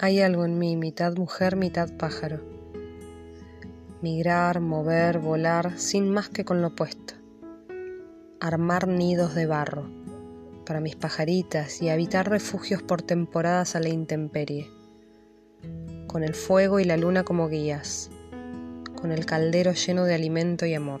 Hay algo en mí, mitad mujer, mitad pájaro. Migrar, mover, volar, sin más que con lo opuesto. Armar nidos de barro para mis pajaritas y habitar refugios por temporadas a la intemperie. Con el fuego y la luna como guías, con el caldero lleno de alimento y amor.